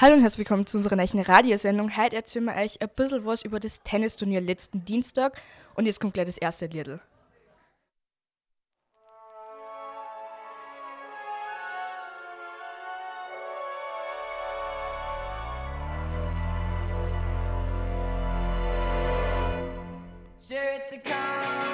Hallo und herzlich willkommen zu unserer neuen Radiosendung. Heute erzählen wir euch ein bisschen was über das Tennisturnier letzten Dienstag und jetzt kommt gleich das erste Liedl. Sure, it's a common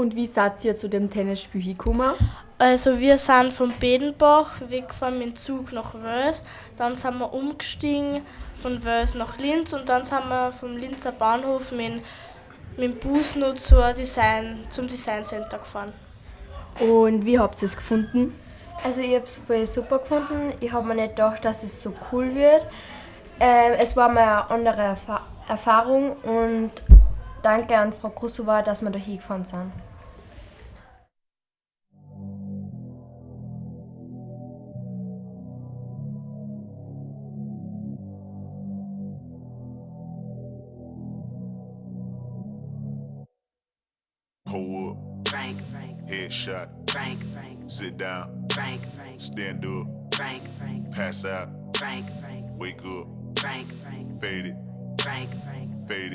Und wie seid ihr zu dem Tennisspiel gekommen? Also wir sind von Bedenbach weggefahren mit dem Zug nach Wels, dann sind wir umgestiegen von Wels nach Linz und dann sind wir vom Linzer Bahnhof mit, mit dem Bus noch zur Design, zum Design Center gefahren. Und wie habt ihr es gefunden? Also ich habe es voll super gefunden. Ich habe mir nicht gedacht, dass es so cool wird. Ähm, es war mal eine andere Erfa Erfahrung und danke an Frau Krusova, dass wir da hingefahren sind. Pull up, Frank, Frank, headshot, Frank, Frank, sit down, Frank, Frank, stand up, Frank, Frank, pass out, Frank, Frank, wake up, Frank, Frank, fade it, Frank, Frank, fade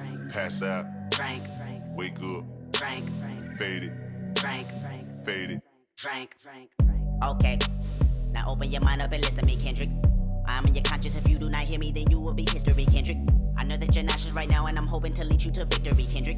pass out, Frank, Frank, wake up, Frank, Frank, fade it, Frank, Frank, fade it. Frank, Frank, Frank. Okay, now open your mind up and listen to me, Kendrick. I'm in your conscience. If you do not hear me, then you will be history, Kendrick. I know that you're nauseous right now, and I'm hoping to lead you to victory, Kendrick.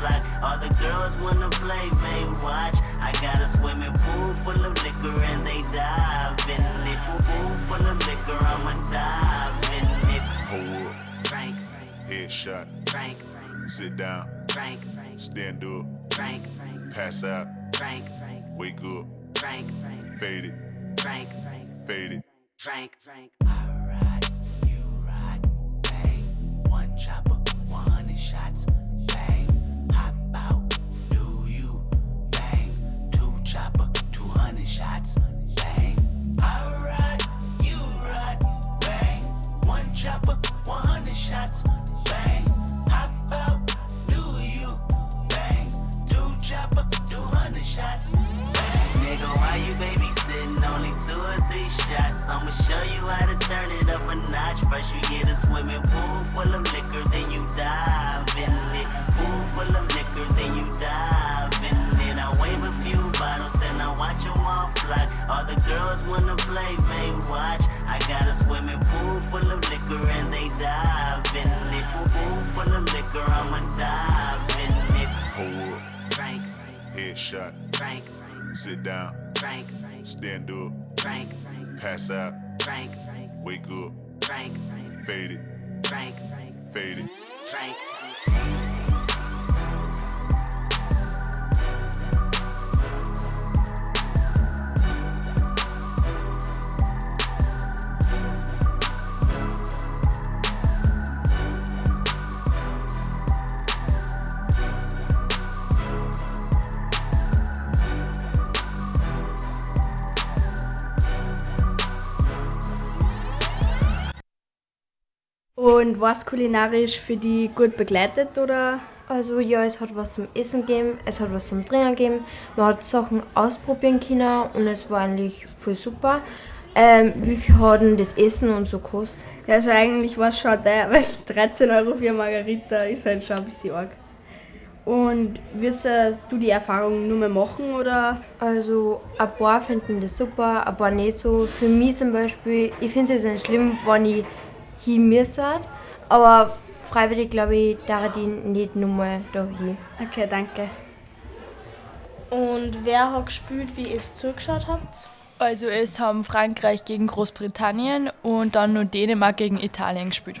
them all the girls wanna play, they watch. I got a swimming pool full of liquor and they dive in it. Pool pool full of liquor, I'ma dive in it. Pull up, Frank, Frank, headshot, Frank, Frank, sit down, Frank, Frank, stand up, Frank, Frank, pass out, Frank, Frank, wake up, Frank, Frank, fade it, Frank, Frank, fade it. Frank, Frank. I ride, you ride, bang. One chopper, 100 shots, shots, bang. Hop out, do you, bang. Two chopper, 200 shots, bang. Nigga, why you babysitting? Only two or three shots. I'ma show you how to turn it up a notch. First you get a swimming pool full of liquor, then you dive in it. Pool full of liquor, then you dive in it. I wave a few bottles, then I watch them all fly. All the girls wanna play, they watch. I got a swimming pool full of liquor and they dive in it. Pool full of liquor, I'ma dive in it. Pull up, Frank, Frank, headshot, Frank, Frank, sit down, Frank, Frank, stand up, Frank, Frank, pass out, Frank, Frank, wake up, Frank, Frank, fade it, Frank, Frank, fade it. Frank. Und war es kulinarisch für die gut begleitet oder? Also ja, es hat was zum Essen gegeben, es hat was zum Trinken gegeben. Man hat Sachen ausprobieren können und es war eigentlich voll super. Ähm, wie viel hat denn das Essen und so gekostet? Ja, also eigentlich war es schon teuer, weil 13 Euro für eine Margarita ist halt schon ein bisschen arg. Und wirst äh, du die Erfahrung nur mehr machen oder? Also ein paar finden das super, ein paar nicht so. Für mich zum Beispiel, ich finde es jetzt nicht schlimm, wenn ich hin müsste, aber freiwillig glaube ich, darf ich nicht nochmal da hin. Okay, danke. Und wer hat gespielt, wie ihr es zugeschaut habt? Also es haben Frankreich gegen Großbritannien und dann nur Dänemark gegen Italien gespielt.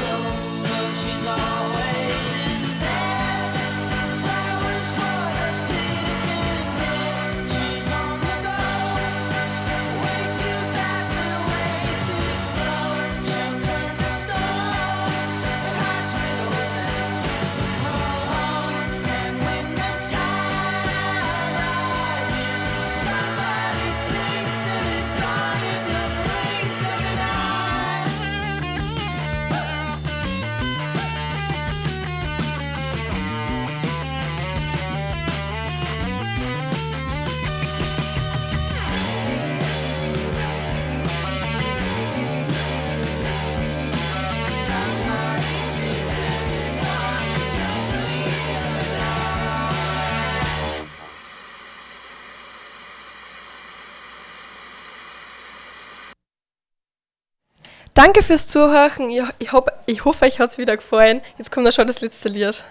Danke fürs Zuhören. Ich, ich, hab, ich hoffe, euch hat es wieder gefallen. Jetzt kommt da schon das letzte Lied.